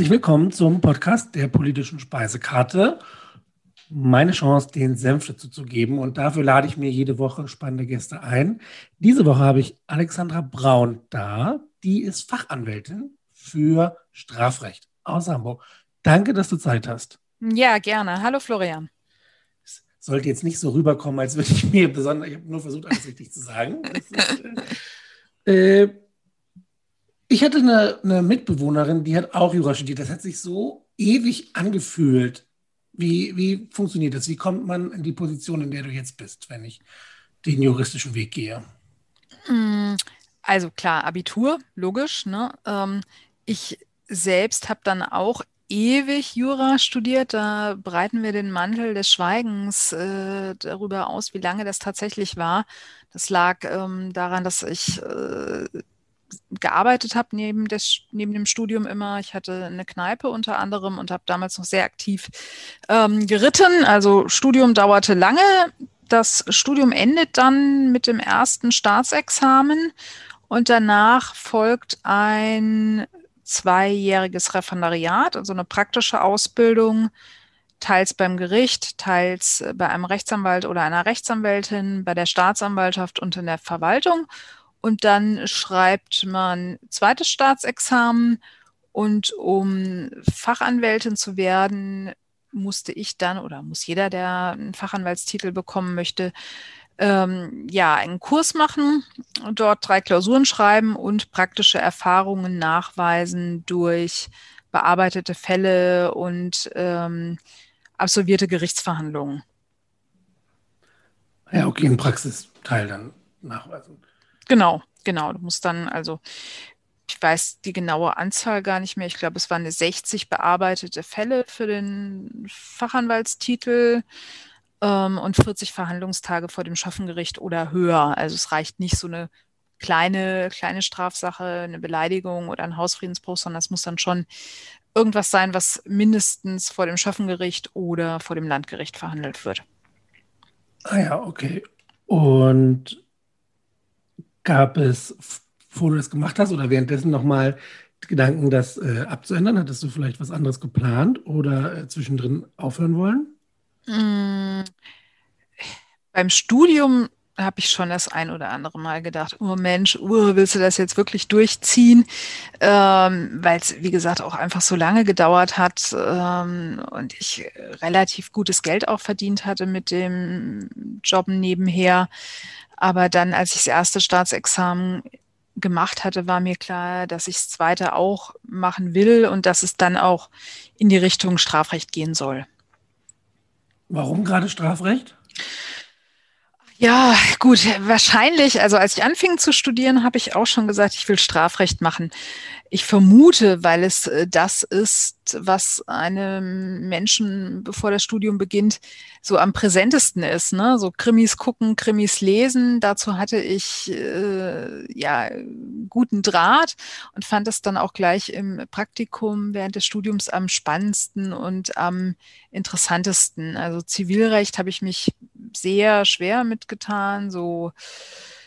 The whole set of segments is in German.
Herzlich willkommen zum Podcast der politischen Speisekarte. Meine Chance, den Senf dazu zu geben. Und dafür lade ich mir jede Woche spannende Gäste ein. Diese Woche habe ich Alexandra Braun da. Die ist Fachanwältin für Strafrecht aus Hamburg. Danke, dass du Zeit hast. Ja, gerne. Hallo Florian. Es sollte jetzt nicht so rüberkommen, als würde ich mir besonders, ich habe nur versucht, alles richtig zu sagen. Ist, äh, äh, ich hatte eine, eine, Mitbewohnerin, die hat auch Jura studiert. Das hat sich so ewig angefühlt. Wie, wie funktioniert das? Wie kommt man in die Position, in der du jetzt bist, wenn ich den juristischen Weg gehe? Mm, also klar, Abitur, logisch. Ne? Ähm, ich selbst habe dann auch ewig Jura studiert. Da breiten wir den Mantel des Schweigens äh, darüber aus, wie lange das tatsächlich war. Das lag ähm, daran, dass ich äh, gearbeitet habe neben, neben dem Studium immer. Ich hatte eine Kneipe unter anderem und habe damals noch sehr aktiv ähm, geritten. Also Studium dauerte lange. Das Studium endet dann mit dem ersten Staatsexamen und danach folgt ein zweijähriges Referendariat, also eine praktische Ausbildung, teils beim Gericht, teils bei einem Rechtsanwalt oder einer Rechtsanwältin, bei der Staatsanwaltschaft und in der Verwaltung und dann schreibt man zweites Staatsexamen und um Fachanwältin zu werden, musste ich dann oder muss jeder, der einen Fachanwaltstitel bekommen möchte, ähm, ja, einen Kurs machen, dort drei Klausuren schreiben und praktische Erfahrungen nachweisen durch bearbeitete Fälle und ähm, absolvierte Gerichtsverhandlungen. Ja, okay, ein Praxisteil dann nachweisen. Genau, genau. Du musst dann also, ich weiß die genaue Anzahl gar nicht mehr. Ich glaube, es waren 60 bearbeitete Fälle für den Fachanwaltstitel ähm, und 40 Verhandlungstage vor dem Schaffengericht oder höher. Also es reicht nicht so eine kleine, kleine Strafsache, eine Beleidigung oder ein Hausfriedensbruch, sondern es muss dann schon irgendwas sein, was mindestens vor dem Schaffengericht oder vor dem Landgericht verhandelt wird. Ah ja, okay. Und Gab es, bevor du das gemacht hast oder währenddessen nochmal Gedanken, das äh, abzuändern? Hattest du vielleicht was anderes geplant oder äh, zwischendrin aufhören wollen? Mm, beim Studium habe ich schon das ein oder andere Mal gedacht, oh Mensch, uh, willst du das jetzt wirklich durchziehen? Ähm, Weil es, wie gesagt, auch einfach so lange gedauert hat ähm, und ich relativ gutes Geld auch verdient hatte mit dem Jobben nebenher. Aber dann, als ich das erste Staatsexamen gemacht hatte, war mir klar, dass ich das zweite auch machen will und dass es dann auch in die Richtung Strafrecht gehen soll. Warum gerade Strafrecht? Ja, gut, wahrscheinlich. Also als ich anfing zu studieren, habe ich auch schon gesagt, ich will Strafrecht machen. Ich vermute, weil es äh, das ist, was einem Menschen, bevor das Studium beginnt, so am präsentesten ist. Ne? So Krimis gucken, Krimis lesen. Dazu hatte ich äh, ja guten Draht und fand es dann auch gleich im Praktikum während des Studiums am spannendsten und am interessantesten. Also Zivilrecht habe ich mich sehr schwer mitgetan. So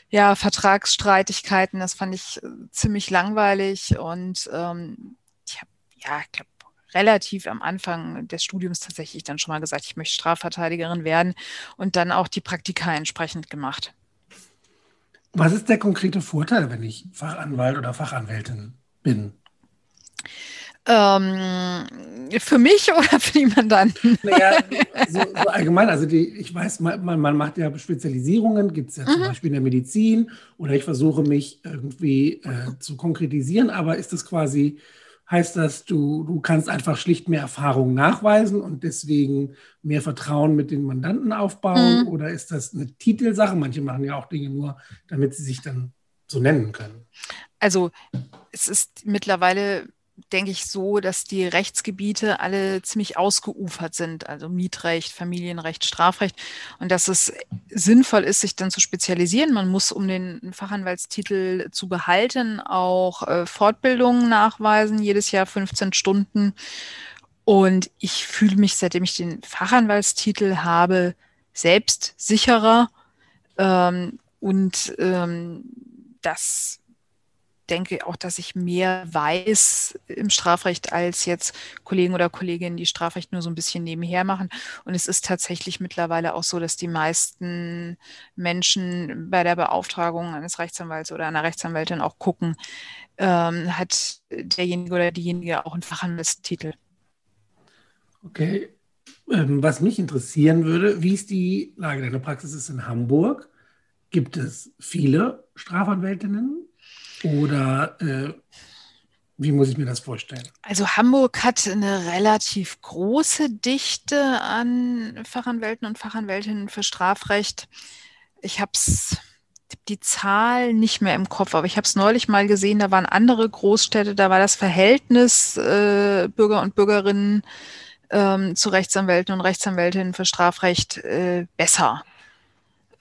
ja, Vertragsstreitigkeiten, das fand ich äh, ziemlich langweilig und ähm, ich habe, ja, ich glaube, relativ am Anfang des Studiums tatsächlich dann schon mal gesagt, ich möchte Strafverteidigerin werden und dann auch die Praktika entsprechend gemacht. Was ist der konkrete Vorteil, wenn ich Fachanwalt oder Fachanwältin bin? Ähm, für mich oder für die Mandanten? Naja, so, so allgemein, also die, ich weiß, man, man macht ja Spezialisierungen, gibt es ja zum mhm. Beispiel in der Medizin oder ich versuche mich irgendwie äh, zu konkretisieren, aber ist das quasi, heißt das, du, du kannst einfach schlicht mehr Erfahrung nachweisen und deswegen mehr Vertrauen mit den Mandanten aufbauen mhm. oder ist das eine Titelsache? Manche machen ja auch Dinge nur, damit sie sich dann so nennen können. Also es ist mittlerweile denke ich, so, dass die Rechtsgebiete alle ziemlich ausgeufert sind, also Mietrecht, Familienrecht, Strafrecht, und dass es sinnvoll ist, sich dann zu spezialisieren. Man muss, um den Fachanwaltstitel zu behalten, auch äh, Fortbildungen nachweisen, jedes Jahr 15 Stunden. Und ich fühle mich, seitdem ich den Fachanwaltstitel habe, selbst sicherer. Ähm, und ähm, das denke auch, dass ich mehr weiß im Strafrecht als jetzt Kollegen oder Kolleginnen, die Strafrecht nur so ein bisschen nebenher machen. Und es ist tatsächlich mittlerweile auch so, dass die meisten Menschen bei der Beauftragung eines Rechtsanwalts oder einer Rechtsanwältin auch gucken, ähm, hat derjenige oder diejenige auch einen Fachanwaltstitel. Okay. Ähm, was mich interessieren würde, wie ist die Lage deiner Praxis ist in Hamburg? Gibt es viele Strafanwältinnen oder äh, wie muss ich mir das vorstellen? Also Hamburg hat eine relativ große Dichte an Fachanwälten und Fachanwältinnen für Strafrecht. Ich habe die Zahl nicht mehr im Kopf, aber ich habe es neulich mal gesehen, da waren andere Großstädte, da war das Verhältnis äh, Bürger und Bürgerinnen ähm, zu Rechtsanwälten und Rechtsanwältinnen für Strafrecht äh, besser.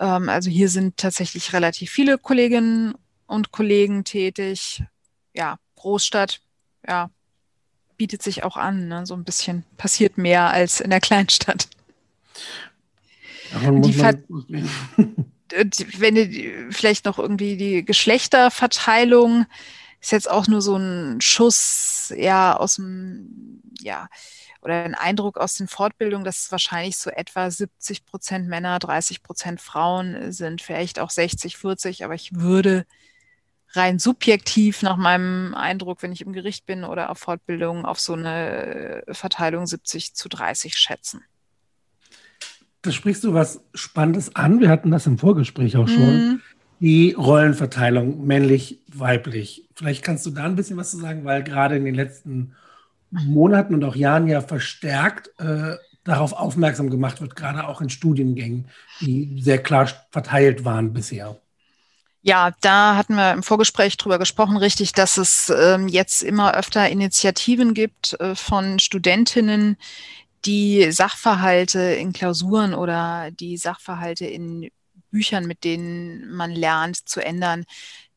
Ähm, also hier sind tatsächlich relativ viele Kolleginnen und Kollegen tätig. Ja, Großstadt, ja, bietet sich auch an. Ne? So ein bisschen passiert mehr als in der Kleinstadt. Die wenn du vielleicht noch irgendwie die Geschlechterverteilung ist jetzt auch nur so ein Schuss ja aus dem ja oder ein Eindruck aus den Fortbildungen, dass es wahrscheinlich so etwa 70 Prozent Männer, 30 Prozent Frauen sind, vielleicht auch 60, 40, aber ich würde rein subjektiv nach meinem Eindruck, wenn ich im Gericht bin oder auf Fortbildung, auf so eine Verteilung 70 zu 30 schätzen. Da sprichst du was Spannendes an. Wir hatten das im Vorgespräch auch schon. Mhm. Die Rollenverteilung männlich, weiblich. Vielleicht kannst du da ein bisschen was zu sagen, weil gerade in den letzten Monaten und auch Jahren ja verstärkt äh, darauf aufmerksam gemacht wird, gerade auch in Studiengängen, die sehr klar verteilt waren bisher. Ja, da hatten wir im Vorgespräch drüber gesprochen, richtig, dass es ähm, jetzt immer öfter Initiativen gibt äh, von Studentinnen, die Sachverhalte in Klausuren oder die Sachverhalte in Büchern, mit denen man lernt, zu ändern.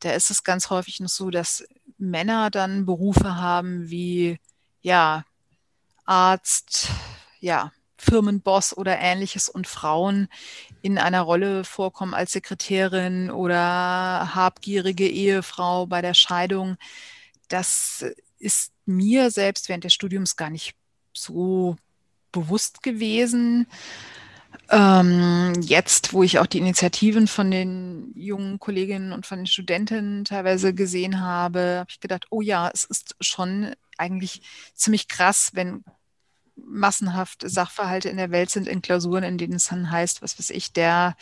Da ist es ganz häufig noch so, dass Männer dann Berufe haben wie ja, Arzt, ja, Firmenboss oder ähnliches und Frauen in einer Rolle vorkommen als Sekretärin oder habgierige Ehefrau bei der Scheidung. Das ist mir selbst während des Studiums gar nicht so bewusst gewesen. Ähm, jetzt, wo ich auch die Initiativen von den jungen Kolleginnen und von den Studentinnen teilweise gesehen habe, habe ich gedacht, oh ja, es ist schon eigentlich ziemlich krass, wenn massenhaft Sachverhalte in der Welt sind in Klausuren, in denen es dann heißt, was weiß ich, der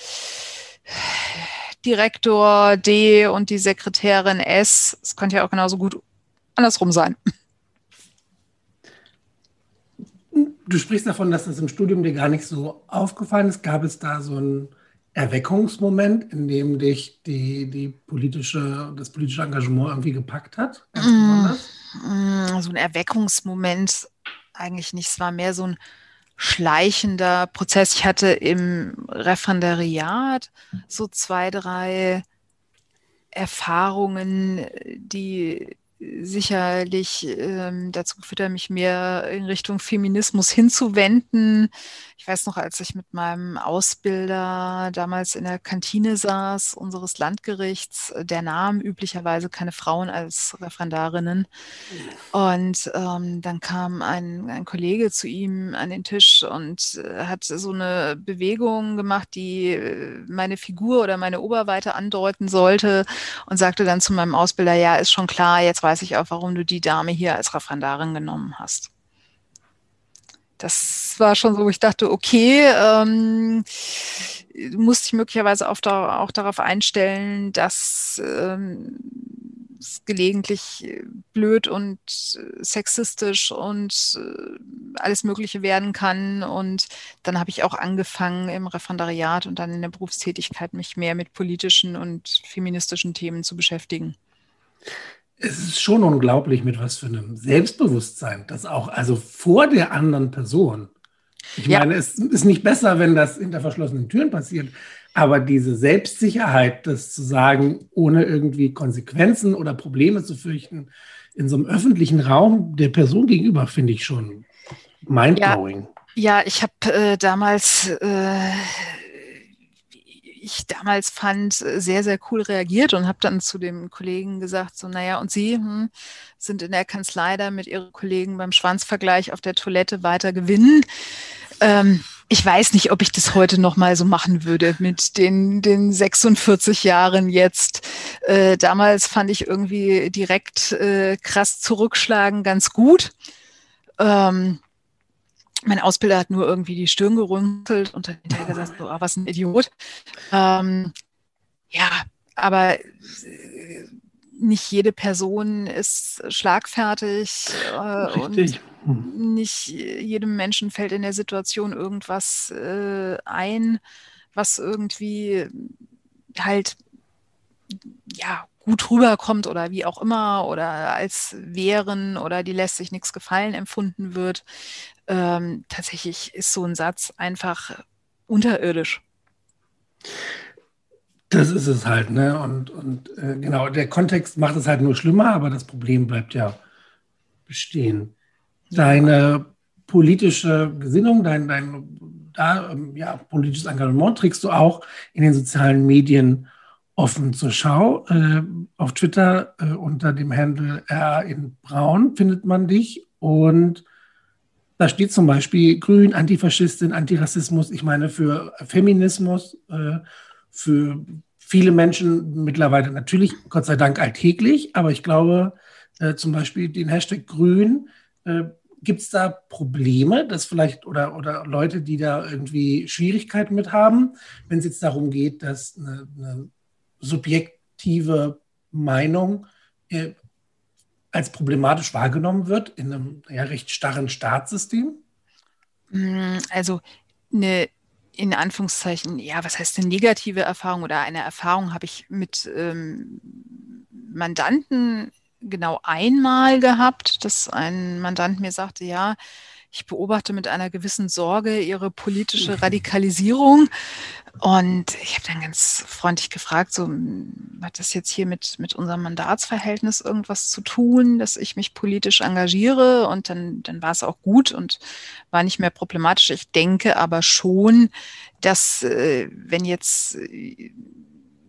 Direktor D und die Sekretärin S. Es könnte ja auch genauso gut andersrum sein. Du sprichst davon, dass das im Studium dir gar nicht so aufgefallen ist. Gab es da so einen Erweckungsmoment, in dem dich die, die politische, das politische Engagement irgendwie gepackt hat? Mm, mm, so ein Erweckungsmoment eigentlich nicht. Es war mehr so ein schleichender Prozess. Ich hatte im Referendariat so zwei, drei Erfahrungen, die sicherlich ähm, dazu geführt hat, mich mehr in Richtung Feminismus hinzuwenden. Ich weiß noch, als ich mit meinem Ausbilder damals in der Kantine saß, unseres Landgerichts, der nahm üblicherweise keine Frauen als Referendarinnen. Und ähm, dann kam ein, ein Kollege zu ihm an den Tisch und äh, hat so eine Bewegung gemacht, die äh, meine Figur oder meine Oberweite andeuten sollte und sagte dann zu meinem Ausbilder, ja, ist schon klar, jetzt weiß ich auch, warum du die Dame hier als Referendarin genommen hast das war schon so, wo ich dachte, okay, ähm, musste ich möglicherweise auch, da, auch darauf einstellen, dass ähm, es gelegentlich blöd und sexistisch und äh, alles Mögliche werden kann. Und dann habe ich auch angefangen im Referendariat und dann in der Berufstätigkeit mich mehr mit politischen und feministischen Themen zu beschäftigen es ist schon unglaublich, mit was für einem Selbstbewusstsein das auch, also vor der anderen Person. Ich ja. meine, es ist nicht besser, wenn das hinter verschlossenen Türen passiert, aber diese Selbstsicherheit, das zu sagen, ohne irgendwie Konsequenzen oder Probleme zu fürchten, in so einem öffentlichen Raum der Person gegenüber, finde ich schon mindblowing. Ja, ja ich habe äh, damals äh, ich damals fand, sehr, sehr cool reagiert und habe dann zu dem Kollegen gesagt, so, naja, und Sie hm, sind in der Kanzlei da mit Ihren Kollegen beim Schwanzvergleich auf der Toilette weiter gewinnen. Ähm, ich weiß nicht, ob ich das heute noch mal so machen würde mit den, den 46 Jahren jetzt. Äh, damals fand ich irgendwie direkt äh, krass zurückschlagen ganz gut. Ähm, mein Ausbilder hat nur irgendwie die Stirn gerunzelt und dann hinterher gesagt, so, oh, was ein Idiot. Ähm, ja, aber äh, nicht jede Person ist schlagfertig äh, und nicht jedem Menschen fällt in der Situation irgendwas äh, ein, was irgendwie halt ja gut rüberkommt oder wie auch immer oder als wären oder die lässt sich nichts gefallen empfunden wird. Ähm, tatsächlich ist so ein Satz einfach unterirdisch. Das ist es halt, ne? Und, und äh, genau, der Kontext macht es halt nur schlimmer, aber das Problem bleibt ja bestehen. Deine politische Gesinnung, dein, dein da, ähm, ja, politisches Engagement trägst du auch in den sozialen Medien offen zur Schau. Äh, auf Twitter äh, unter dem Handle R in Braun findet man dich und da steht zum Beispiel Grün, Antifaschistin, Antirassismus. Ich meine, für Feminismus, äh, für viele Menschen mittlerweile natürlich, Gott sei Dank, alltäglich. Aber ich glaube, äh, zum Beispiel den Hashtag Grün, äh, gibt es da Probleme, dass vielleicht oder, oder Leute, die da irgendwie Schwierigkeiten mit haben, wenn es jetzt darum geht, dass eine, eine subjektive Meinung äh, als problematisch wahrgenommen wird in einem ja, recht starren Staatssystem? Mm, also eine in Anführungszeichen, ja, was heißt eine negative Erfahrung oder eine Erfahrung habe ich mit ähm, Mandanten genau einmal gehabt, dass ein Mandant mir sagte, ja, ich beobachte mit einer gewissen Sorge ihre politische mhm. Radikalisierung. Und ich habe dann ganz freundlich gefragt, so, hat das jetzt hier mit, mit unserem Mandatsverhältnis irgendwas zu tun, dass ich mich politisch engagiere? Und dann, dann war es auch gut und war nicht mehr problematisch. Ich denke aber schon, dass äh, wenn jetzt äh,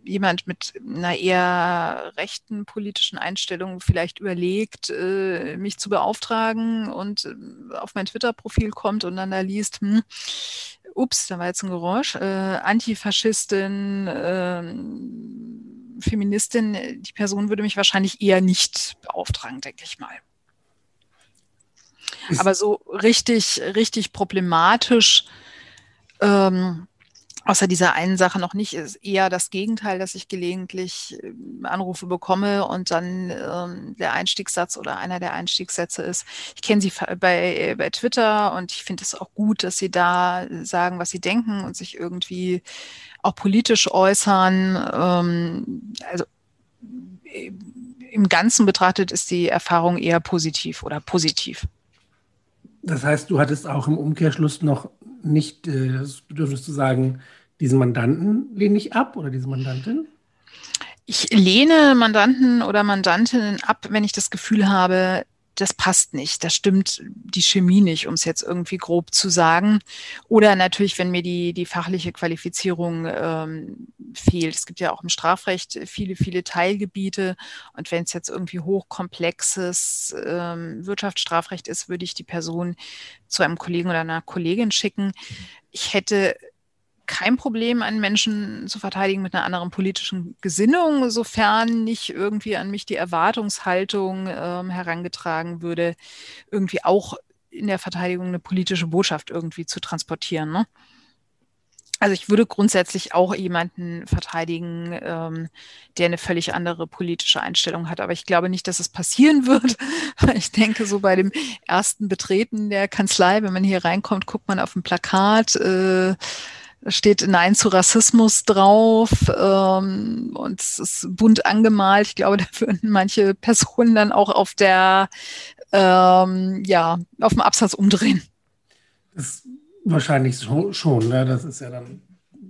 jemand mit einer eher rechten politischen Einstellung vielleicht überlegt, äh, mich zu beauftragen und äh, auf mein Twitter-Profil kommt und dann da liest, hm, ups, da war jetzt ein Geräusch, äh, Antifaschistin, äh, Feministin, die Person würde mich wahrscheinlich eher nicht beauftragen, denke ich mal. Aber so richtig, richtig problematisch ähm, außer dieser einen Sache noch nicht, ist eher das Gegenteil, dass ich gelegentlich ähm, Anrufe bekomme und dann ähm, der Einstiegssatz oder einer der Einstiegssätze ist, ich kenne Sie bei, bei Twitter und ich finde es auch gut, dass Sie da sagen, was Sie denken und sich irgendwie auch politisch äußern. Ähm, also äh, im Ganzen betrachtet ist die Erfahrung eher positiv oder positiv. Das heißt, du hattest auch im Umkehrschluss noch nicht äh, das Bedürfnis zu sagen, diesen Mandanten lehne ich ab oder diese Mandantin? Ich lehne Mandanten oder Mandantinnen ab, wenn ich das Gefühl habe, das passt nicht, da stimmt die Chemie nicht, um es jetzt irgendwie grob zu sagen. Oder natürlich, wenn mir die, die fachliche Qualifizierung ähm, fehlt. Es gibt ja auch im Strafrecht viele, viele Teilgebiete. Und wenn es jetzt irgendwie hochkomplexes ähm, Wirtschaftsstrafrecht ist, würde ich die Person zu einem Kollegen oder einer Kollegin schicken. Ich hätte kein Problem, einen Menschen zu verteidigen mit einer anderen politischen Gesinnung, sofern nicht irgendwie an mich die Erwartungshaltung ähm, herangetragen würde, irgendwie auch in der Verteidigung eine politische Botschaft irgendwie zu transportieren. Ne? Also ich würde grundsätzlich auch jemanden verteidigen, ähm, der eine völlig andere politische Einstellung hat. Aber ich glaube nicht, dass es passieren wird. Ich denke, so bei dem ersten Betreten der Kanzlei, wenn man hier reinkommt, guckt man auf ein Plakat. Äh, steht Nein zu Rassismus drauf ähm, und es ist bunt angemalt. Ich glaube, da würden manche Personen dann auch auf der, ähm, ja, auf dem Absatz umdrehen. Das wahrscheinlich schon, ne? Das ist ja dann,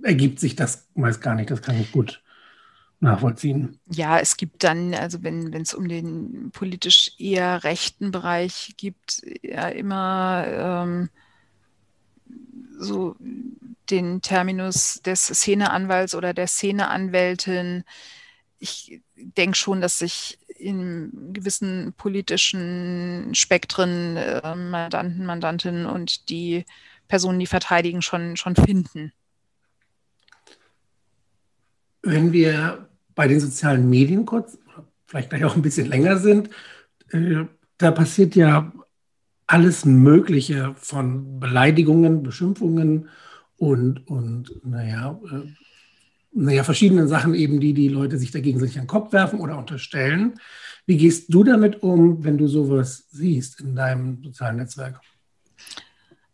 ergibt sich das meist gar nicht. Das kann ich gut nachvollziehen. Ja, es gibt dann, also wenn es um den politisch eher rechten Bereich gibt, ja immer ähm, so den Terminus des Szeneanwalts oder der Szeneanwältin. Ich denke schon, dass sich in gewissen politischen Spektren äh, Mandanten, Mandantinnen und die Personen, die verteidigen, schon, schon finden. Wenn wir bei den sozialen Medien kurz, vielleicht gleich auch ein bisschen länger sind, äh, da passiert ja alles Mögliche von Beleidigungen, Beschimpfungen und, und naja, äh, naja, verschiedenen Sachen eben, die die Leute sich dagegen sich an den Kopf werfen oder unterstellen. Wie gehst du damit um, wenn du sowas siehst in deinem sozialen Netzwerk?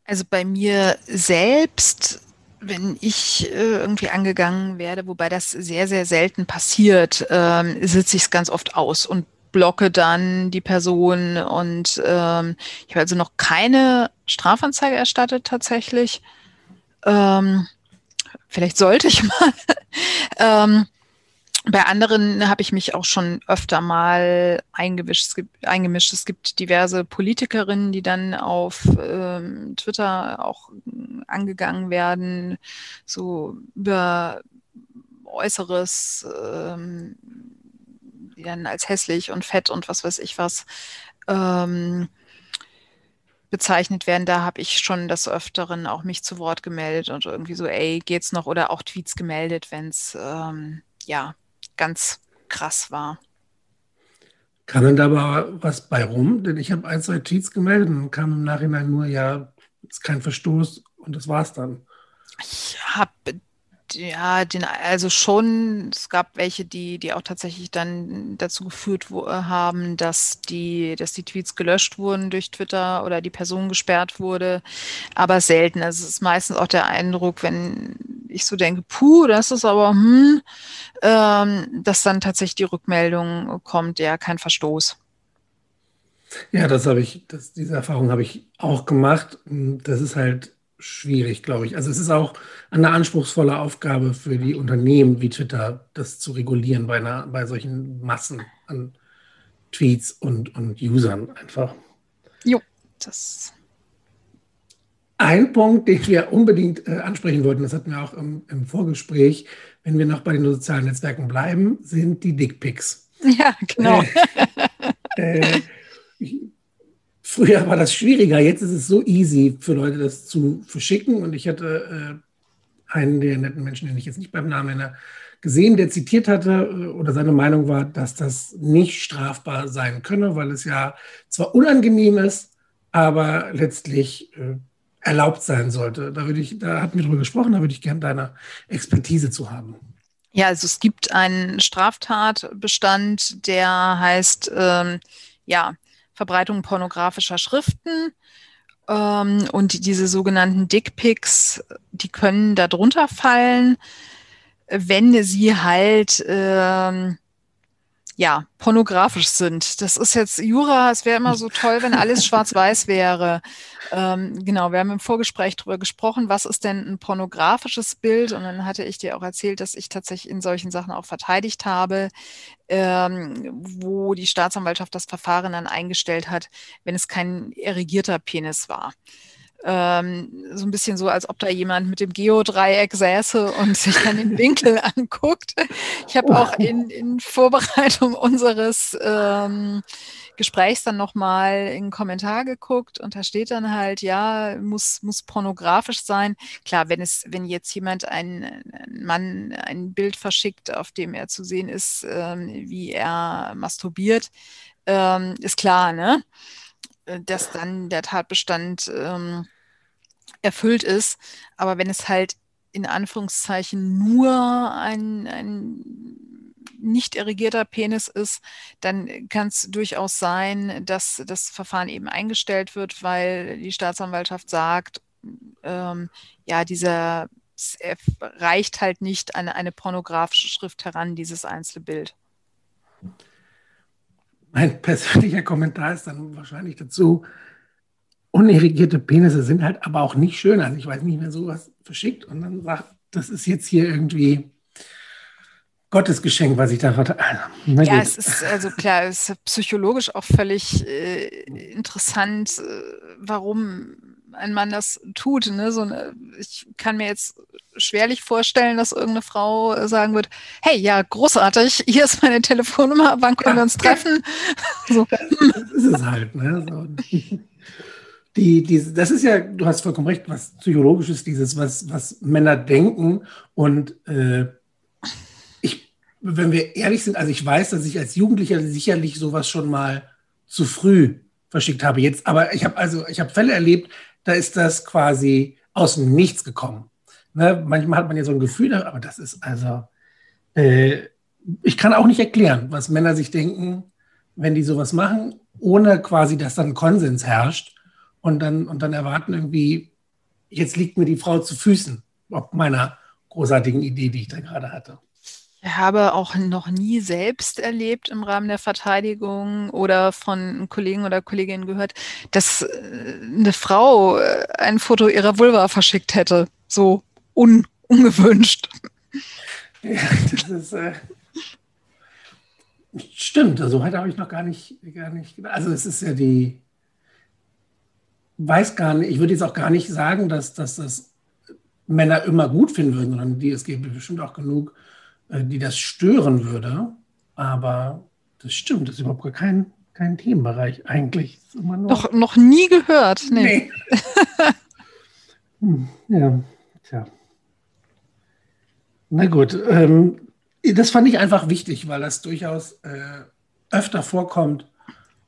Also bei mir selbst, wenn ich äh, irgendwie angegangen werde, wobei das sehr, sehr selten passiert, ähm, sitze ich es ganz oft aus und blocke dann die Person und ähm, ich habe also noch keine Strafanzeige erstattet tatsächlich. Ähm, vielleicht sollte ich mal. ähm, bei anderen habe ich mich auch schon öfter mal eingemischt. Es gibt, eingemischt. Es gibt diverse Politikerinnen, die dann auf ähm, Twitter auch angegangen werden, so über Äußeres, ähm, die dann als hässlich und fett und was weiß ich was ähm, bezeichnet werden, da habe ich schon des Öfteren auch mich zu Wort gemeldet und irgendwie so, ey, geht's noch? Oder auch Tweets gemeldet, wenn es ähm, ja ganz krass war. Kam denn da aber was bei rum? Denn ich habe ein, zwei Tweets gemeldet und kam im Nachhinein nur, ja, ist kein Verstoß und das war's dann. Ich habe ja, den, also schon, es gab welche, die, die auch tatsächlich dann dazu geführt wo, haben, dass die, dass die Tweets gelöscht wurden durch Twitter oder die Person gesperrt wurde, aber selten. Also es ist meistens auch der Eindruck, wenn ich so denke, puh, das ist aber, hm, ähm, dass dann tatsächlich die Rückmeldung kommt, ja, kein Verstoß. Ja, das habe ich, das, diese Erfahrung habe ich auch gemacht. Das ist halt schwierig, glaube ich. Also es ist auch eine anspruchsvolle Aufgabe für die Unternehmen wie Twitter, das zu regulieren bei, einer, bei solchen Massen an Tweets und, und Usern einfach. Jo, das. Ein Punkt, den wir unbedingt äh, ansprechen wollten, das hatten wir auch im, im, Vorgespräch, wenn wir noch bei den sozialen Netzwerken bleiben, sind die Dickpics. Ja, genau. Äh, äh, Früher war das schwieriger, jetzt ist es so easy für Leute, das zu verschicken. Und ich hatte äh, einen der netten Menschen, den ich jetzt nicht beim Namen nenne, gesehen, der zitiert hatte äh, oder seine Meinung war, dass das nicht strafbar sein könne, weil es ja zwar unangenehm ist, aber letztlich äh, erlaubt sein sollte. Da, würde ich, da hatten wir drüber gesprochen, da würde ich gerne deine Expertise zu haben. Ja, also es gibt einen Straftatbestand, der heißt, ähm, ja, Verbreitung pornografischer Schriften. Ähm, und diese sogenannten Dickpics, die können darunter fallen, wenn sie halt ähm, ja, pornografisch sind. Das ist jetzt Jura, es wäre immer so toll, wenn alles schwarz-weiß wäre. Ähm, genau, wir haben im Vorgespräch darüber gesprochen, was ist denn ein pornografisches Bild? Und dann hatte ich dir auch erzählt, dass ich tatsächlich in solchen Sachen auch verteidigt habe, ähm, wo die Staatsanwaltschaft das Verfahren dann eingestellt hat, wenn es kein erigierter Penis war ähm, so ein bisschen so, als ob da jemand mit dem Geodreieck säße und sich dann den Winkel anguckt. Ich habe auch in, in, Vorbereitung unseres ähm, Gesprächs dann nochmal in einen Kommentar geguckt und da steht dann halt, ja, muss, muss pornografisch sein. Klar, wenn es, wenn jetzt jemand ein, ein Mann ein Bild verschickt, auf dem er zu sehen ist, ähm, wie er masturbiert, ähm, ist klar, ne? Äh, dass dann der Tatbestand ähm, erfüllt ist. Aber wenn es halt in Anführungszeichen nur ein, ein nicht erregierter Penis ist, dann kann es durchaus sein, dass das Verfahren eben eingestellt wird, weil die Staatsanwaltschaft sagt, ähm, ja, dieser reicht halt nicht an eine pornografische Schrift heran, dieses einzelne Bild. Mein persönlicher Kommentar ist dann wahrscheinlich dazu, unirrigierte Penisse sind halt aber auch nicht schön. Also ich weiß nicht, wer sowas verschickt und dann sagt, das ist jetzt hier irgendwie Gottes Geschenk, was ich da hatte. Also, ja, es ist also klar, es ist psychologisch auch völlig äh, interessant, äh, warum ein Mann das tut. Ne? So eine, ich kann mir jetzt schwerlich vorstellen, dass irgendeine Frau sagen wird, hey, ja, großartig, hier ist meine Telefonnummer, wann können ja. wir uns treffen? so. Das ist es halt. Ne? So. Die, die, das ist ja, du hast vollkommen recht, was psychologisch ist, dieses, was, was Männer denken. Und äh, ich, wenn wir ehrlich sind, also ich weiß, dass ich als Jugendlicher sicherlich sowas schon mal zu früh verschickt habe. Jetzt, aber ich habe also, ich habe Fälle erlebt, da ist das quasi aus dem Nichts gekommen. Ne? Manchmal hat man ja so ein Gefühl, aber das ist also, äh, ich kann auch nicht erklären, was Männer sich denken, wenn die sowas machen, ohne quasi, dass dann Konsens herrscht und dann, und dann erwarten irgendwie, jetzt liegt mir die Frau zu Füßen, ob meiner großartigen Idee, die ich da gerade hatte. Ich habe auch noch nie selbst erlebt im Rahmen der Verteidigung oder von Kollegen oder Kolleginnen gehört, dass äh, eine Frau äh, ein Foto ihrer Vulva verschickt hätte. So un ungewünscht. Ja, das ist. Äh, stimmt, also heute habe ich noch gar nicht, gar nicht. Also es ist ja die. Weiß gar nicht, ich würde jetzt auch gar nicht sagen, dass, dass das Männer immer gut finden würden, sondern die, es gibt bestimmt auch genug die das stören würde. Aber das stimmt, das ist überhaupt gar kein, kein Themenbereich eigentlich. Doch noch nie gehört. Nee. nee. hm, ja, tja. Na gut, ähm, das fand ich einfach wichtig, weil das durchaus äh, öfter vorkommt,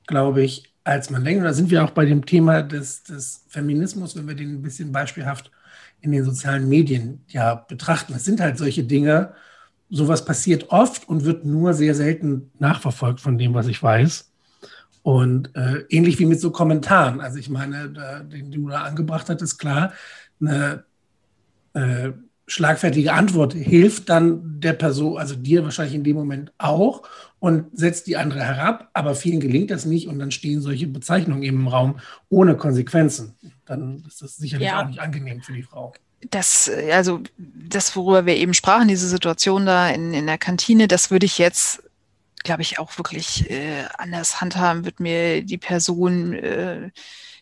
glaube ich, als man denkt. Und da sind wir auch bei dem Thema des, des Feminismus, wenn wir den ein bisschen beispielhaft in den sozialen Medien ja betrachten. Es sind halt solche Dinge, sowas passiert oft und wird nur sehr selten nachverfolgt von dem, was ich weiß. Und äh, ähnlich wie mit so Kommentaren. Also ich meine, da, den du da angebracht hast, ist klar, eine äh, schlagfertige Antwort hilft dann der Person, also dir wahrscheinlich in dem Moment auch und setzt die andere herab, aber vielen gelingt das nicht und dann stehen solche Bezeichnungen eben im Raum ohne Konsequenzen. Dann ist das sicherlich ja. auch nicht angenehm für die Frau das, also das, worüber wir eben sprachen, diese Situation da in, in der Kantine, das würde ich jetzt, glaube ich, auch wirklich äh, anders handhaben, würde mir die Person, äh,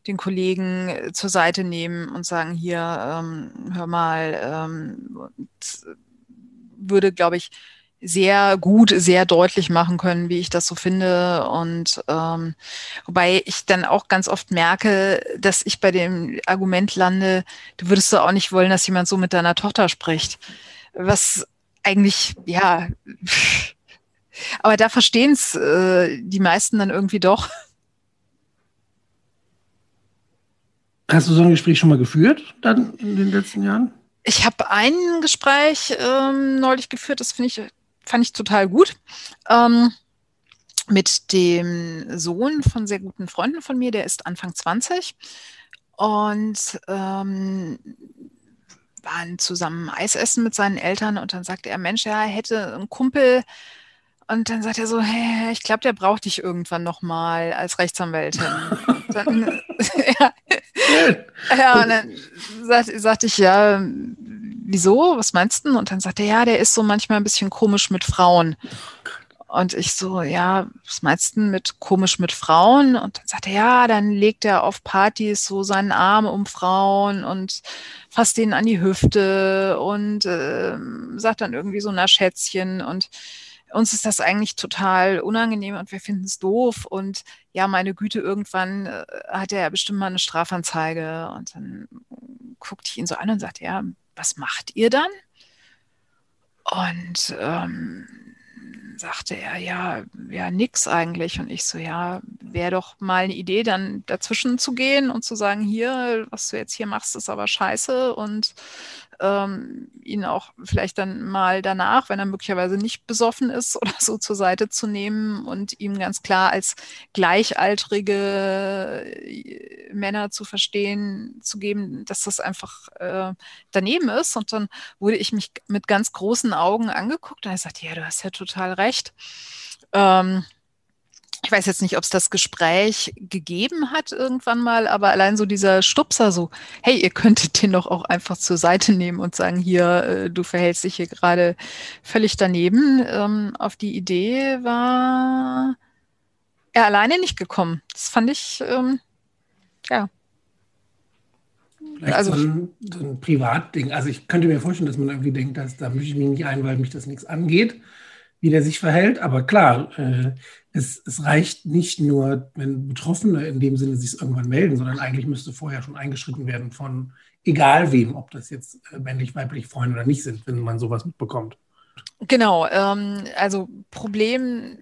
den Kollegen äh, zur Seite nehmen und sagen, hier, ähm, hör mal, ähm, und würde, glaube ich, sehr gut, sehr deutlich machen können, wie ich das so finde. Und ähm, wobei ich dann auch ganz oft merke, dass ich bei dem Argument lande, du würdest doch auch nicht wollen, dass jemand so mit deiner Tochter spricht. Was eigentlich, ja, aber da verstehen es äh, die meisten dann irgendwie doch. Hast du so ein Gespräch schon mal geführt, dann in den letzten Jahren? Ich habe ein Gespräch ähm, neulich geführt, das finde ich fand ich total gut. Ähm, mit dem Sohn von sehr guten Freunden von mir, der ist Anfang 20 und ähm, waren zusammen Eis essen mit seinen Eltern. Und dann sagte er, Mensch, er hätte einen Kumpel. Und dann sagt er so, hey, ich glaube, der braucht dich irgendwann nochmal als Rechtsanwältin. dann, ja, ja, und dann sagte sagt ich, ja, wieso? Was meinst du? Und dann sagt er, ja, der ist so manchmal ein bisschen komisch mit Frauen. Und ich so, ja, was meinst du mit komisch mit Frauen? Und dann sagt er, ja, dann legt er auf Partys so seinen Arm um Frauen und fasst denen an die Hüfte und äh, sagt dann irgendwie so, na Schätzchen. Und uns ist das eigentlich total unangenehm und wir finden es doof. Und ja, meine Güte, irgendwann äh, hat er ja bestimmt mal eine Strafanzeige. Und dann guckte ich ihn so an und sagte, ja, was macht ihr dann? Und ähm, sagte er, ja, ja, nix eigentlich. Und ich so, ja, wäre doch mal eine Idee, dann dazwischen zu gehen und zu sagen, hier, was du jetzt hier machst, ist aber scheiße. Und ähm, ihn auch vielleicht dann mal danach, wenn er möglicherweise nicht besoffen ist oder so zur Seite zu nehmen und ihm ganz klar als gleichaltrige äh, Männer zu verstehen, zu geben, dass das einfach äh, daneben ist. Und dann wurde ich mich mit ganz großen Augen angeguckt und er sagte, ja, du hast ja total recht. Ähm, ich weiß jetzt nicht, ob es das Gespräch gegeben hat irgendwann mal, aber allein so dieser Stupser so, hey, ihr könntet den doch auch einfach zur Seite nehmen und sagen, hier, äh, du verhältst dich hier gerade völlig daneben. Ähm, auf die Idee war er alleine nicht gekommen. Das fand ich, ähm, ja. Vielleicht also, so, ein, so ein Privatding. Also ich könnte mir vorstellen, dass man irgendwie denkt, dass da mische ich mich nicht ein, weil mich das nichts angeht, wie der sich verhält. Aber klar, äh, es, es, reicht nicht nur, wenn Betroffene in dem Sinne sich irgendwann melden, sondern eigentlich müsste vorher schon eingeschritten werden von egal wem, ob das jetzt äh, männlich, weiblich Freunde oder nicht sind, wenn man sowas mitbekommt. Genau, ähm, also Problem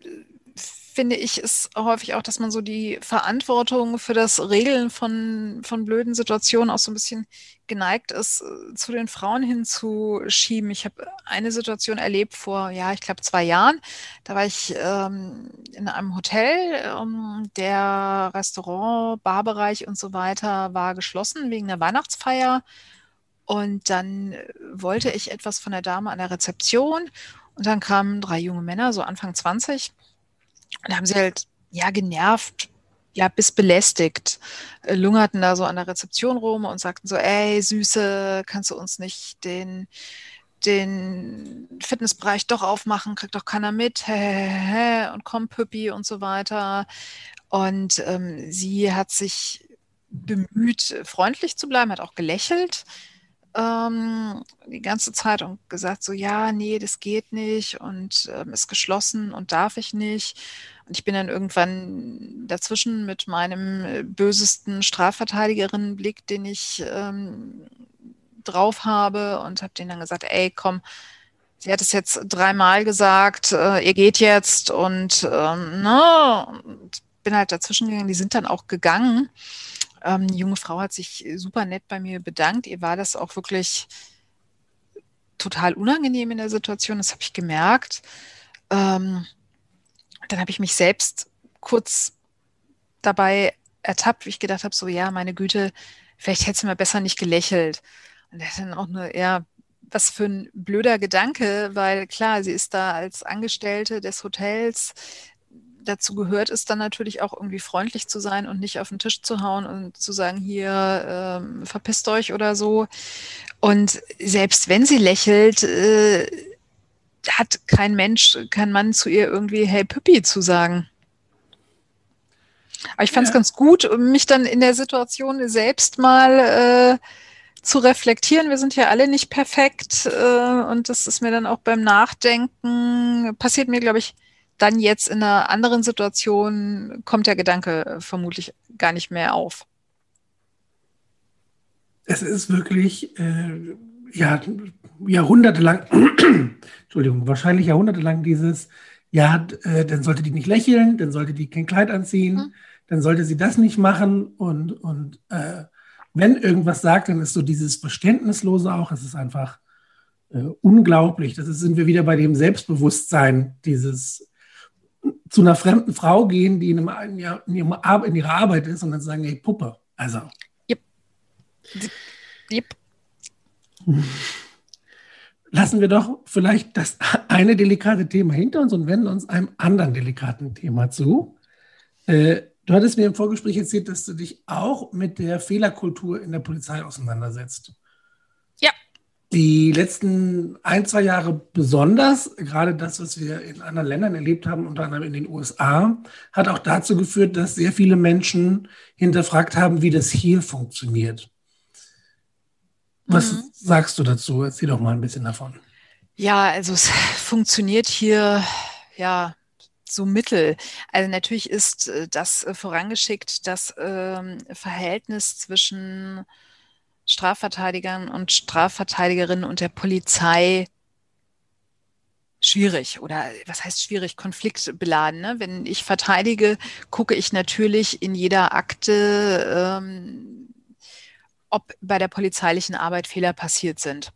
finde ich, ist häufig auch, dass man so die Verantwortung für das Regeln von, von blöden Situationen auch so ein bisschen geneigt ist, äh, zu den Frauen hinzuschieben. Ich habe eine Situation erlebt vor, ja, ich glaube, zwei Jahren. Da war ich ähm, in einem Hotel. Ähm, der Restaurant, Barbereich und so weiter war geschlossen wegen der Weihnachtsfeier. Und dann wollte ich etwas von der Dame an der Rezeption. Und dann kamen drei junge Männer, so Anfang 20 und haben sie halt, ja, genervt, ja, bis belästigt, äh, lungerten da so an der Rezeption rum und sagten so, ey, Süße, kannst du uns nicht den, den Fitnessbereich doch aufmachen, kriegt doch keiner mit, hä, hä, hä, und komm, Püppi und so weiter. Und ähm, sie hat sich bemüht, freundlich zu bleiben, hat auch gelächelt ähm, die ganze Zeit und gesagt so, ja, nee, das geht nicht und ähm, ist geschlossen und darf ich nicht. Und ich bin dann irgendwann dazwischen mit meinem äh, bösesten Strafverteidigerinnenblick, den ich ähm, drauf habe und habe denen dann gesagt, ey, komm, sie hat es jetzt dreimal gesagt, äh, ihr geht jetzt und, ähm, ne, und bin halt dazwischen gegangen. Die sind dann auch gegangen. Ähm, junge Frau hat sich super nett bei mir bedankt. Ihr war das auch wirklich total unangenehm in der Situation, das habe ich gemerkt. Ähm, dann habe ich mich selbst kurz dabei ertappt, wie ich gedacht habe, so ja, meine Güte, vielleicht hätte sie mal besser nicht gelächelt. Und das ist dann auch nur, ja, was für ein blöder Gedanke, weil klar, sie ist da als Angestellte des Hotels, dazu gehört es dann natürlich auch irgendwie freundlich zu sein und nicht auf den Tisch zu hauen und zu sagen, hier, ähm, verpisst euch oder so. Und selbst wenn sie lächelt, äh, hat kein Mensch, kein Mann zu ihr irgendwie, hey Püppi zu sagen. Aber ich fand es ja. ganz gut, mich dann in der Situation selbst mal äh, zu reflektieren. Wir sind ja alle nicht perfekt äh, und das ist mir dann auch beim Nachdenken, passiert mir, glaube ich, dann jetzt in einer anderen Situation kommt der Gedanke äh, vermutlich gar nicht mehr auf. Es ist wirklich äh, ja, jahrhundertelang, Entschuldigung, wahrscheinlich jahrhundertelang dieses, ja, äh, dann sollte die nicht lächeln, dann sollte die kein Kleid anziehen, mhm. dann sollte sie das nicht machen und, und äh, wenn irgendwas sagt, dann ist so dieses Verständnislose auch, es ist einfach äh, unglaublich. Das ist, sind wir wieder bei dem Selbstbewusstsein, dieses zu einer fremden Frau gehen, die in, einem, in, ihrem, in ihrer Arbeit ist und dann sagen, hey, Puppe. Also. Yep. Yep. Lassen wir doch vielleicht das eine delikate Thema hinter uns und wenden uns einem anderen delikaten Thema zu. Äh, du hattest mir im Vorgespräch erzählt, dass du dich auch mit der Fehlerkultur in der Polizei auseinandersetzt die letzten ein, zwei Jahre besonders, gerade das, was wir in anderen Ländern erlebt haben, unter anderem in den USA, hat auch dazu geführt, dass sehr viele Menschen hinterfragt haben, wie das hier funktioniert. Was mhm. sagst du dazu? Erzähl doch mal ein bisschen davon. Ja, also es funktioniert hier ja so mittel. Also natürlich ist äh, das äh, vorangeschickt, das ähm, Verhältnis zwischen Strafverteidigern und Strafverteidigerinnen und der Polizei schwierig oder was heißt schwierig, konfliktbeladen. Ne? Wenn ich verteidige, gucke ich natürlich in jeder Akte, ähm, ob bei der polizeilichen Arbeit Fehler passiert sind.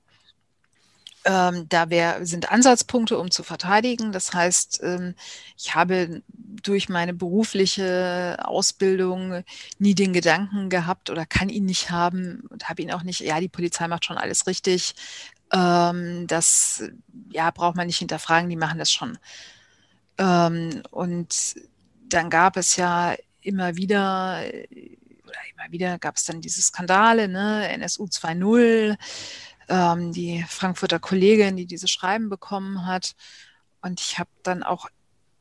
Ähm, da wär, sind Ansatzpunkte, um zu verteidigen. Das heißt, ähm, ich habe durch meine berufliche Ausbildung nie den Gedanken gehabt oder kann ihn nicht haben und habe ihn auch nicht, ja, die Polizei macht schon alles richtig. Ähm, das ja, braucht man nicht hinterfragen, die machen das schon. Ähm, und dann gab es ja immer wieder, oder immer wieder gab es dann diese Skandale, ne, NSU 2.0 ähm, die Frankfurter Kollegin, die diese Schreiben bekommen hat. Und ich habe dann auch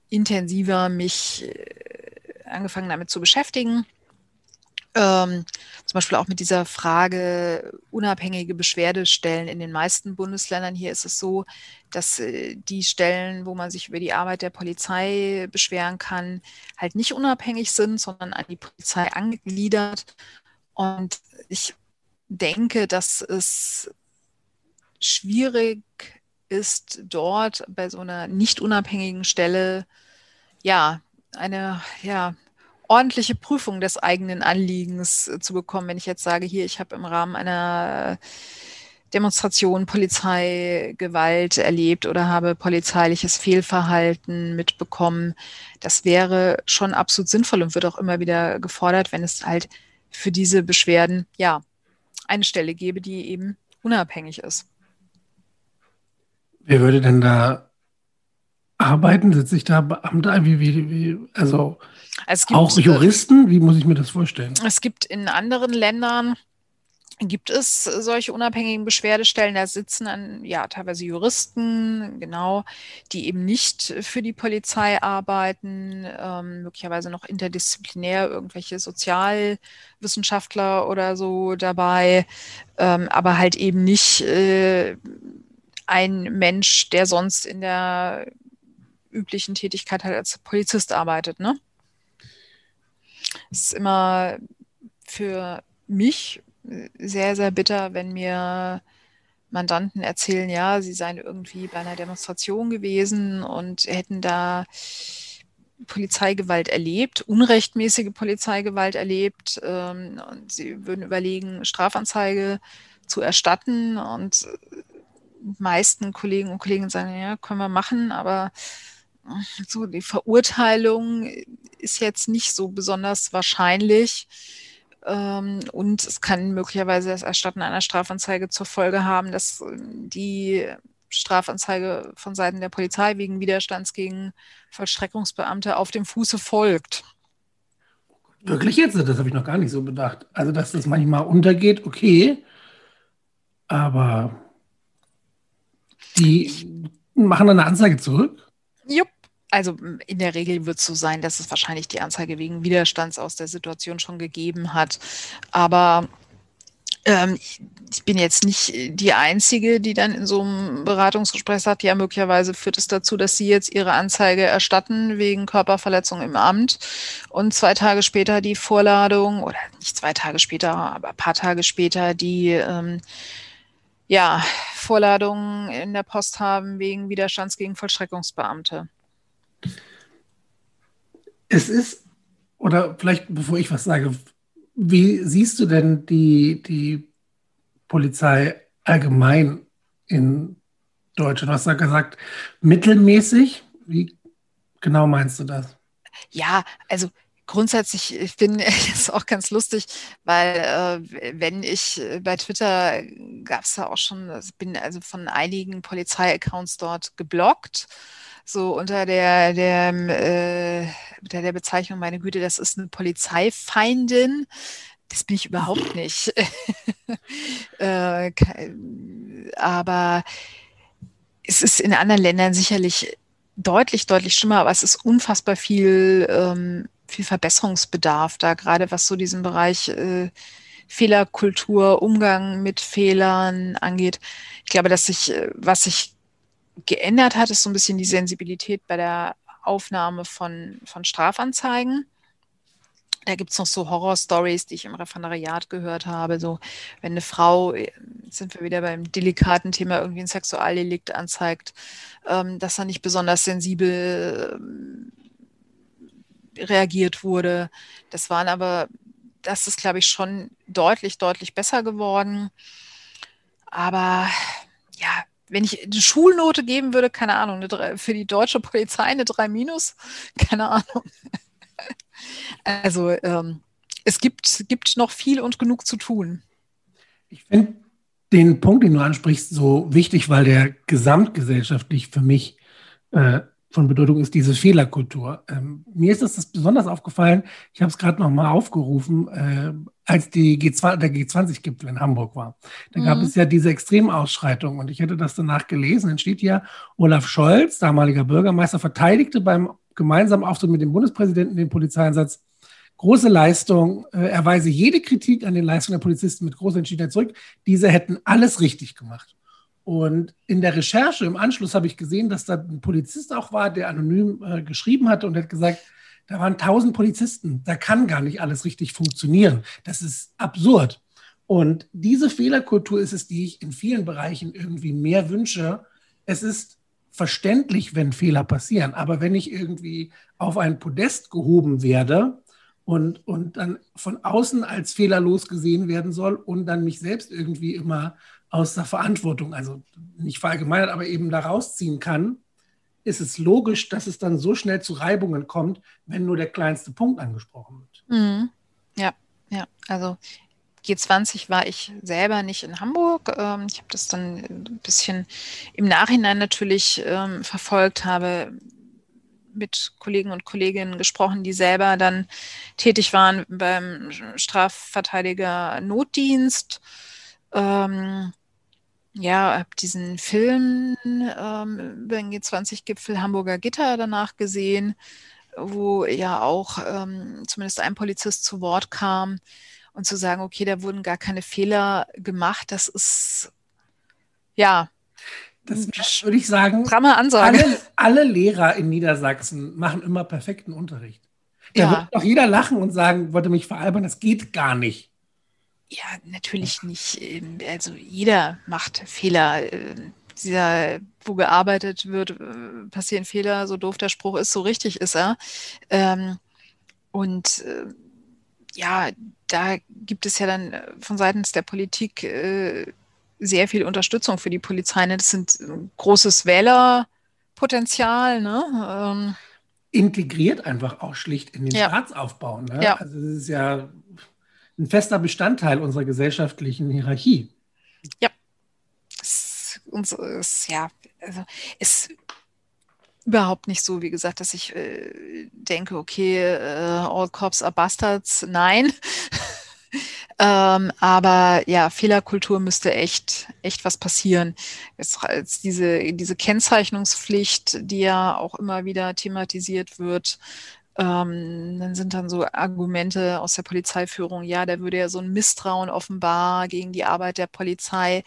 intensiver mich äh, angefangen damit zu beschäftigen. Ähm, zum Beispiel auch mit dieser Frage unabhängige Beschwerdestellen in den meisten Bundesländern. Hier ist es so, dass äh, die Stellen, wo man sich über die Arbeit der Polizei beschweren kann, halt nicht unabhängig sind, sondern an die Polizei angegliedert. Und ich denke, dass es schwierig ist, dort bei so einer nicht unabhängigen Stelle ja eine ja ordentliche Prüfung des eigenen Anliegens zu bekommen, wenn ich jetzt sage, hier, ich habe im Rahmen einer Demonstration Polizeigewalt erlebt oder habe polizeiliches Fehlverhalten mitbekommen. Das wäre schon absolut sinnvoll und wird auch immer wieder gefordert, wenn es halt für diese Beschwerden, ja, eine Stelle gäbe, die eben unabhängig ist. Wer würde denn da arbeiten? Sitze ich da Beamte? Wie, wie, wie, also gibt, auch äh, Juristen? Wie muss ich mir das vorstellen? Es gibt in anderen Ländern gibt es solche unabhängigen Beschwerdestellen. Da sitzen dann ja teilweise Juristen, genau, die eben nicht für die Polizei arbeiten, ähm, möglicherweise noch interdisziplinär irgendwelche Sozialwissenschaftler oder so dabei, ähm, aber halt eben nicht äh, ein Mensch, der sonst in der üblichen Tätigkeit halt als Polizist arbeitet. Ne? Es ist immer für mich sehr, sehr bitter, wenn mir Mandanten erzählen, ja, sie seien irgendwie bei einer Demonstration gewesen und hätten da Polizeigewalt erlebt, unrechtmäßige Polizeigewalt erlebt ähm, und sie würden überlegen, Strafanzeige zu erstatten und meisten Kollegen und Kollegen sagen, ja, können wir machen, aber so die Verurteilung ist jetzt nicht so besonders wahrscheinlich. Ähm, und es kann möglicherweise das Erstatten einer Strafanzeige zur Folge haben, dass die Strafanzeige von Seiten der Polizei wegen Widerstands gegen Vollstreckungsbeamte auf dem Fuße folgt. Wirklich jetzt? Das habe ich noch gar nicht so bedacht. Also, dass das manchmal untergeht, okay. Aber die machen dann eine Anzeige zurück? Jupp. Also in der Regel wird es so sein, dass es wahrscheinlich die Anzeige wegen Widerstands aus der Situation schon gegeben hat. Aber ähm, ich bin jetzt nicht die Einzige, die dann in so einem Beratungsgespräch sagt, ja, möglicherweise führt es dazu, dass Sie jetzt Ihre Anzeige erstatten wegen Körperverletzung im Amt und zwei Tage später die Vorladung, oder nicht zwei Tage später, aber ein paar Tage später die ähm, ja, Vorladungen in der Post haben wegen Widerstands gegen Vollstreckungsbeamte. Es ist, oder vielleicht bevor ich was sage, wie siehst du denn die, die Polizei allgemein in Deutschland? Du hast ja gesagt, mittelmäßig. Wie genau meinst du das? Ja, also grundsätzlich, ich bin es auch ganz lustig, weil äh, wenn ich äh, bei Twitter gab es ja auch schon, also bin also von einigen Polizei-Accounts dort geblockt, so unter der, der, äh, unter der Bezeichnung, meine Güte, das ist eine Polizeifeindin. Das bin ich überhaupt nicht. äh, aber es ist in anderen Ländern sicherlich deutlich, deutlich schlimmer, aber es ist unfassbar viel ähm, viel Verbesserungsbedarf da, gerade was so diesen Bereich äh, Fehlerkultur, Umgang mit Fehlern angeht. Ich glaube, dass sich, äh, was sich geändert hat, ist so ein bisschen die Sensibilität bei der Aufnahme von, von Strafanzeigen. Da gibt es noch so Horror-Stories, die ich im Referendariat gehört habe. So, wenn eine Frau, äh, sind wir wieder beim delikaten Thema, irgendwie ein Sexualdelikt anzeigt, ähm, dass er nicht besonders sensibel ähm, reagiert wurde. Das waren aber, das ist, glaube ich, schon deutlich, deutlich besser geworden. Aber ja, wenn ich eine Schulnote geben würde, keine Ahnung, eine, für die deutsche Polizei eine 3 minus, keine Ahnung. Also ähm, es gibt, gibt noch viel und genug zu tun. Ich finde den Punkt, den du ansprichst, so wichtig, weil der gesamtgesellschaftlich für mich äh, von Bedeutung ist diese Fehlerkultur. Ähm, mir ist das besonders aufgefallen, ich habe es gerade nochmal aufgerufen, äh, als die G20, der G20-Gipfel in Hamburg war. Da mhm. gab es ja diese Extremausschreitung und ich hätte das danach gelesen. Dann steht hier, Olaf Scholz, damaliger Bürgermeister, verteidigte beim gemeinsamen Auftritt mit dem Bundespräsidenten den Polizeieinsatz große Leistung, äh, erweise jede Kritik an den Leistungen der Polizisten mit großer Entschiedenheit zurück. Diese hätten alles richtig gemacht. Und in der Recherche im Anschluss habe ich gesehen, dass da ein Polizist auch war, der anonym äh, geschrieben hatte und hat gesagt, da waren tausend Polizisten, da kann gar nicht alles richtig funktionieren. Das ist absurd. Und diese Fehlerkultur ist es, die ich in vielen Bereichen irgendwie mehr wünsche. Es ist verständlich, wenn Fehler passieren, aber wenn ich irgendwie auf ein Podest gehoben werde und, und dann von außen als fehlerlos gesehen werden soll und dann mich selbst irgendwie immer aus der Verantwortung, also nicht verallgemeinert, aber eben da rausziehen kann, ist es logisch, dass es dann so schnell zu Reibungen kommt, wenn nur der kleinste Punkt angesprochen wird. Mhm. Ja, ja, also G20 war ich selber nicht in Hamburg. Ähm, ich habe das dann ein bisschen im Nachhinein natürlich ähm, verfolgt, habe mit Kollegen und Kolleginnen gesprochen, die selber dann tätig waren beim Strafverteidiger Notdienst. Ähm, ja, habe diesen Film ähm, über den G20-Gipfel Hamburger Gitter danach gesehen, wo ja auch ähm, zumindest ein Polizist zu Wort kam und zu sagen, okay, da wurden gar keine Fehler gemacht, das ist ja. Das würde ich sagen, Ansage. Alle, alle Lehrer in Niedersachsen machen immer perfekten Unterricht. Da ja. wird doch jeder lachen und sagen, wollte mich veralbern, das geht gar nicht. Ja, natürlich nicht. Ähm, also jeder macht Fehler. Ähm, dieser, wo gearbeitet wird, äh, passieren Fehler, so doof der Spruch ist, so richtig ist er. Ähm, und ja, da gibt es ja dann äh, von seitens der Politik äh, sehr viel Unterstützung für die Polizei. Ne? Das sind großes Wählerpotenzial. Ne? Integriert einfach auch schlicht in den ja. Staatsaufbau. Ne? Ja. Also es ist ja ein fester Bestandteil unserer gesellschaftlichen Hierarchie. Ja. Es, es, ja, also es überhaupt nicht so, wie gesagt, dass ich äh, denke, okay, äh, all cops are bastards. Nein. ähm, aber ja, Fehlerkultur müsste echt, echt was passieren. Jetzt, als diese, diese Kennzeichnungspflicht, die ja auch immer wieder thematisiert wird, ähm, dann sind dann so Argumente aus der Polizeiführung, ja, da würde ja so ein Misstrauen offenbar gegen die Arbeit der Polizei.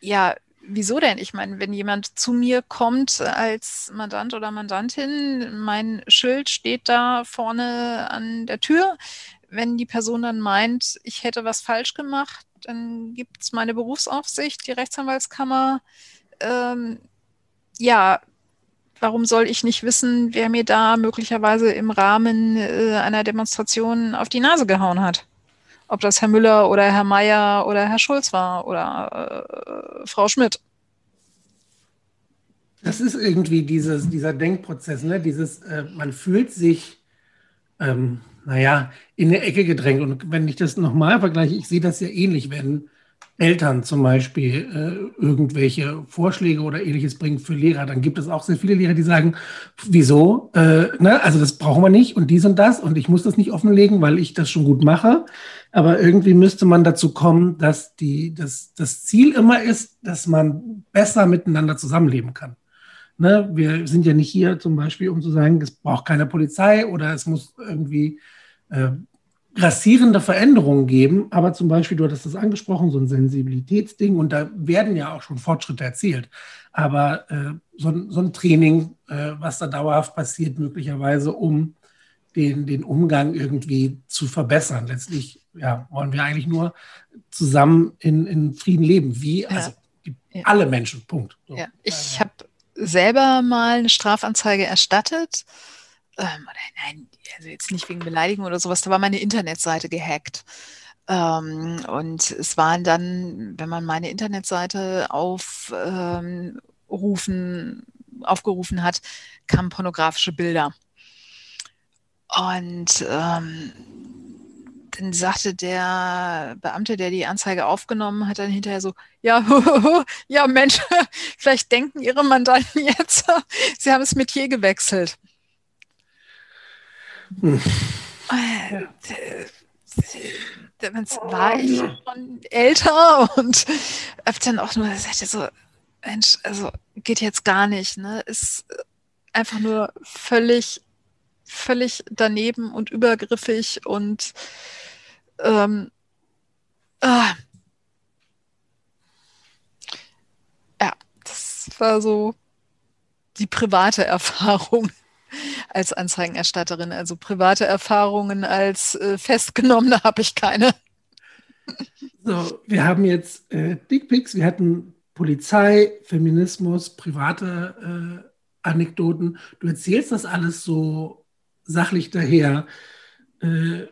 Ja, Wieso denn? Ich meine, wenn jemand zu mir kommt als Mandant oder Mandantin, mein Schild steht da vorne an der Tür. Wenn die Person dann meint, ich hätte was falsch gemacht, dann gibt es meine Berufsaufsicht, die Rechtsanwaltskammer. Ähm, ja, warum soll ich nicht wissen, wer mir da möglicherweise im Rahmen äh, einer Demonstration auf die Nase gehauen hat? ob das Herr Müller oder Herr Mayer oder Herr Schulz war oder äh, Frau Schmidt. Das ist irgendwie dieses, dieser Denkprozess, ne? dieses, äh, man fühlt sich, ähm, naja, in eine Ecke gedrängt. Und wenn ich das nochmal vergleiche, ich sehe das ja ähnlich, wenn Eltern zum Beispiel äh, irgendwelche Vorschläge oder ähnliches bringen für Lehrer, dann gibt es auch sehr viele Lehrer, die sagen, wieso? Äh, ne? Also das brauchen wir nicht und dies und das und ich muss das nicht offenlegen, weil ich das schon gut mache. Aber irgendwie müsste man dazu kommen, dass die, dass das Ziel immer ist, dass man besser miteinander zusammenleben kann. Ne? Wir sind ja nicht hier zum Beispiel, um zu sagen, es braucht keine Polizei oder es muss irgendwie äh, grassierende Veränderungen geben, aber zum Beispiel, du hattest das angesprochen, so ein Sensibilitätsding und da werden ja auch schon Fortschritte erzielt. Aber äh, so, so, ein Training, äh, was da dauerhaft passiert, möglicherweise, um den, den Umgang irgendwie zu verbessern. Letztlich ja, wollen wir eigentlich nur zusammen in, in Frieden leben, wie also die, ja. alle Menschen, Punkt. So. Ja. Ich habe selber mal eine Strafanzeige erstattet. Ähm, nein, also jetzt nicht wegen Beleidigung oder sowas, da war meine Internetseite gehackt. Ähm, und es waren dann, wenn man meine Internetseite aufrufen, ähm, aufgerufen hat, kamen pornografische Bilder. Und ähm, dann sagte der Beamte, der die Anzeige aufgenommen hat, dann hinterher so, ja, ja Mensch, vielleicht denken Ihre Mandanten jetzt, Sie haben das Metier gewechselt. Dann war ich schon älter und dann auch nur gesagt, so, Mensch, also geht jetzt gar nicht, ne? Ist einfach nur völlig völlig daneben und übergriffig und ähm, ah. ja, das war so die private Erfahrung als Anzeigenerstatterin. Also private Erfahrungen als äh, Festgenommene habe ich keine. So, wir haben jetzt äh, Dickpics, wir hatten Polizei, Feminismus, private äh, Anekdoten. Du erzählst das alles so sachlich daher. Äh,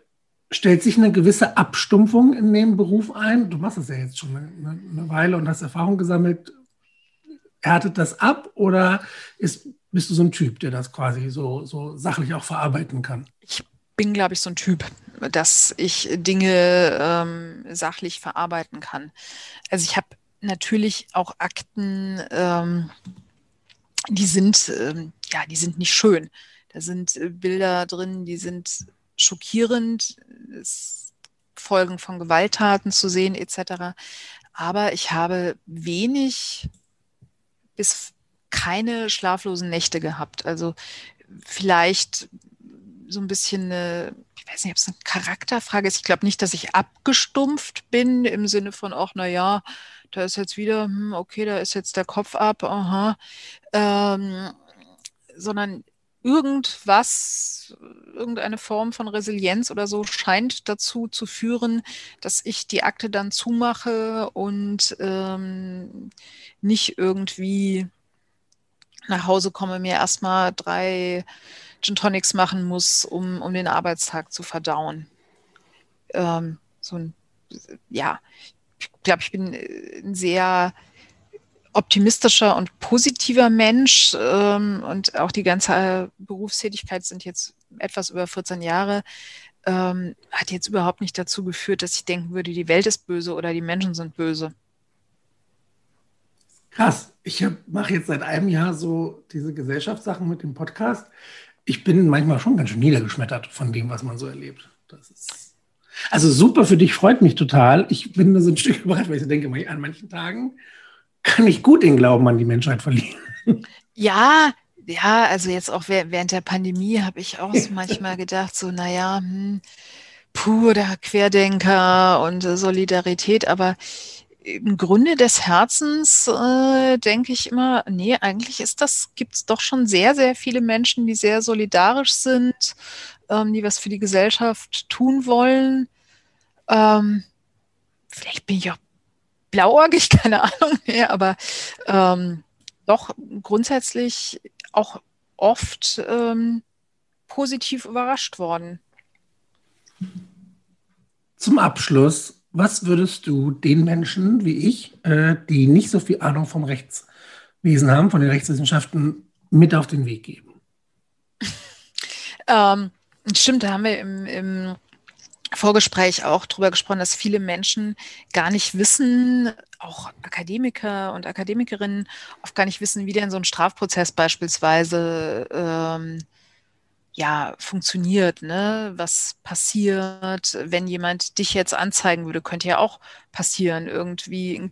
stellt sich eine gewisse Abstumpfung in dem Beruf ein? Du machst das ja jetzt schon eine, eine Weile und hast Erfahrung gesammelt. Härtet das ab oder ist, bist du so ein Typ, der das quasi so, so sachlich auch verarbeiten kann? Ich bin, glaube ich, so ein Typ, dass ich Dinge ähm, sachlich verarbeiten kann. Also ich habe natürlich auch Akten, ähm, die sind, ähm, ja, die sind nicht schön. Da sind äh, Bilder drin, die sind schockierend, es Folgen von Gewalttaten zu sehen etc. Aber ich habe wenig bis keine schlaflosen Nächte gehabt. Also vielleicht so ein bisschen eine, ich weiß nicht, ob es eine Charakterfrage ist. Ich glaube nicht, dass ich abgestumpft bin im Sinne von, ach, na ja, da ist jetzt wieder, hm, okay, da ist jetzt der Kopf ab, aha, ähm, sondern irgendwas, irgendeine Form von Resilienz oder so scheint dazu zu führen, dass ich die Akte dann zumache und ähm, nicht irgendwie nach Hause komme, mir erstmal drei Gin Tonics machen muss, um, um den Arbeitstag zu verdauen. Ähm, so ein, ja, ich glaube, ich bin ein sehr optimistischer und positiver Mensch ähm, und auch die ganze Berufstätigkeit sind jetzt etwas über 14 Jahre, ähm, hat jetzt überhaupt nicht dazu geführt, dass ich denken würde, die Welt ist böse oder die Menschen sind böse. Krass. Ich mache jetzt seit einem Jahr so diese Gesellschaftssachen mit dem Podcast. Ich bin manchmal schon ganz schön niedergeschmettert von dem, was man so erlebt. Also super für dich, freut mich total. Ich bin so ein Stück überrascht, weil ich so denke, an manchen Tagen kann ich gut den Glauben an die Menschheit verlieren. Ja, ja, also jetzt auch während der Pandemie habe ich auch so manchmal gedacht, so, naja, hm, puh, der Querdenker und Solidarität, aber im Grunde des Herzens äh, denke ich immer, nee, eigentlich ist das, gibt es doch schon sehr, sehr viele Menschen, die sehr solidarisch sind, ähm, die was für die Gesellschaft tun wollen. Ähm, vielleicht bin ich auch blauäugig, keine Ahnung mehr, aber ähm, doch grundsätzlich auch oft ähm, positiv überrascht worden. Zum Abschluss, was würdest du den Menschen wie ich, äh, die nicht so viel Ahnung vom Rechtswesen haben, von den Rechtswissenschaften, mit auf den Weg geben? ähm, stimmt, da haben wir im, im Vorgespräch auch darüber gesprochen, dass viele Menschen gar nicht wissen, auch Akademiker und Akademikerinnen oft gar nicht wissen, wie denn so ein Strafprozess beispielsweise ähm, ja, funktioniert, ne? Was passiert, wenn jemand dich jetzt anzeigen würde, könnte ja auch passieren. Irgendwie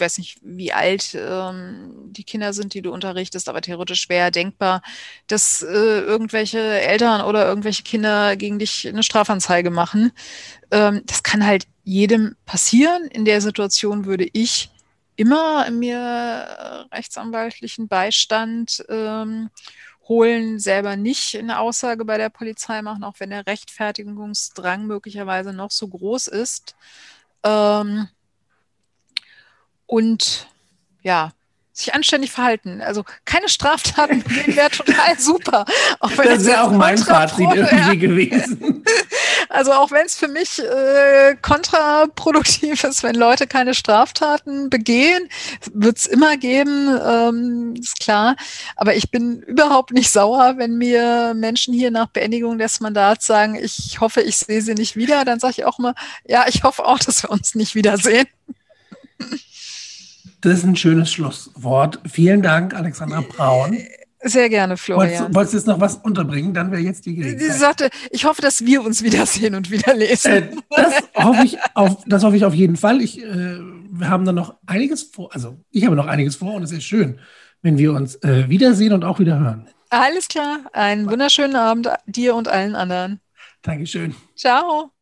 ich weiß nicht, wie alt ähm, die Kinder sind, die du unterrichtest, aber theoretisch schwer denkbar, dass äh, irgendwelche Eltern oder irgendwelche Kinder gegen dich eine Strafanzeige machen. Ähm, das kann halt jedem passieren. In der Situation würde ich immer mir rechtsanwaltlichen Beistand ähm, holen, selber nicht eine Aussage bei der Polizei machen, auch wenn der Rechtfertigungsdrang möglicherweise noch so groß ist. Ähm, und ja, sich anständig verhalten. Also keine Straftaten begehen wäre total super. das wäre auch mein Fazit irgendwie gewesen. Also auch wenn es für mich äh, kontraproduktiv ist, wenn Leute keine Straftaten begehen, wird es immer geben, ähm, ist klar. Aber ich bin überhaupt nicht sauer, wenn mir Menschen hier nach Beendigung des Mandats sagen, ich hoffe, ich sehe sie nicht wieder. Dann sage ich auch mal, ja, ich hoffe auch, dass wir uns nicht wiedersehen. Das ist ein schönes Schlusswort. Vielen Dank, Alexandra Braun. Sehr gerne, Florian. Wolltest, wolltest du jetzt noch was unterbringen? Dann wäre jetzt die Gelegenheit. Sie sagte, ich hoffe, dass wir uns wiedersehen und wieder lesen. Äh, das, hoffe ich auf, das hoffe ich auf jeden Fall. Ich, äh, wir haben da noch einiges vor. Also, ich habe noch einiges vor und es ist schön, wenn wir uns äh, wiedersehen und auch wieder hören. Alles klar. Einen wunderschönen Abend dir und allen anderen. Dankeschön. Ciao.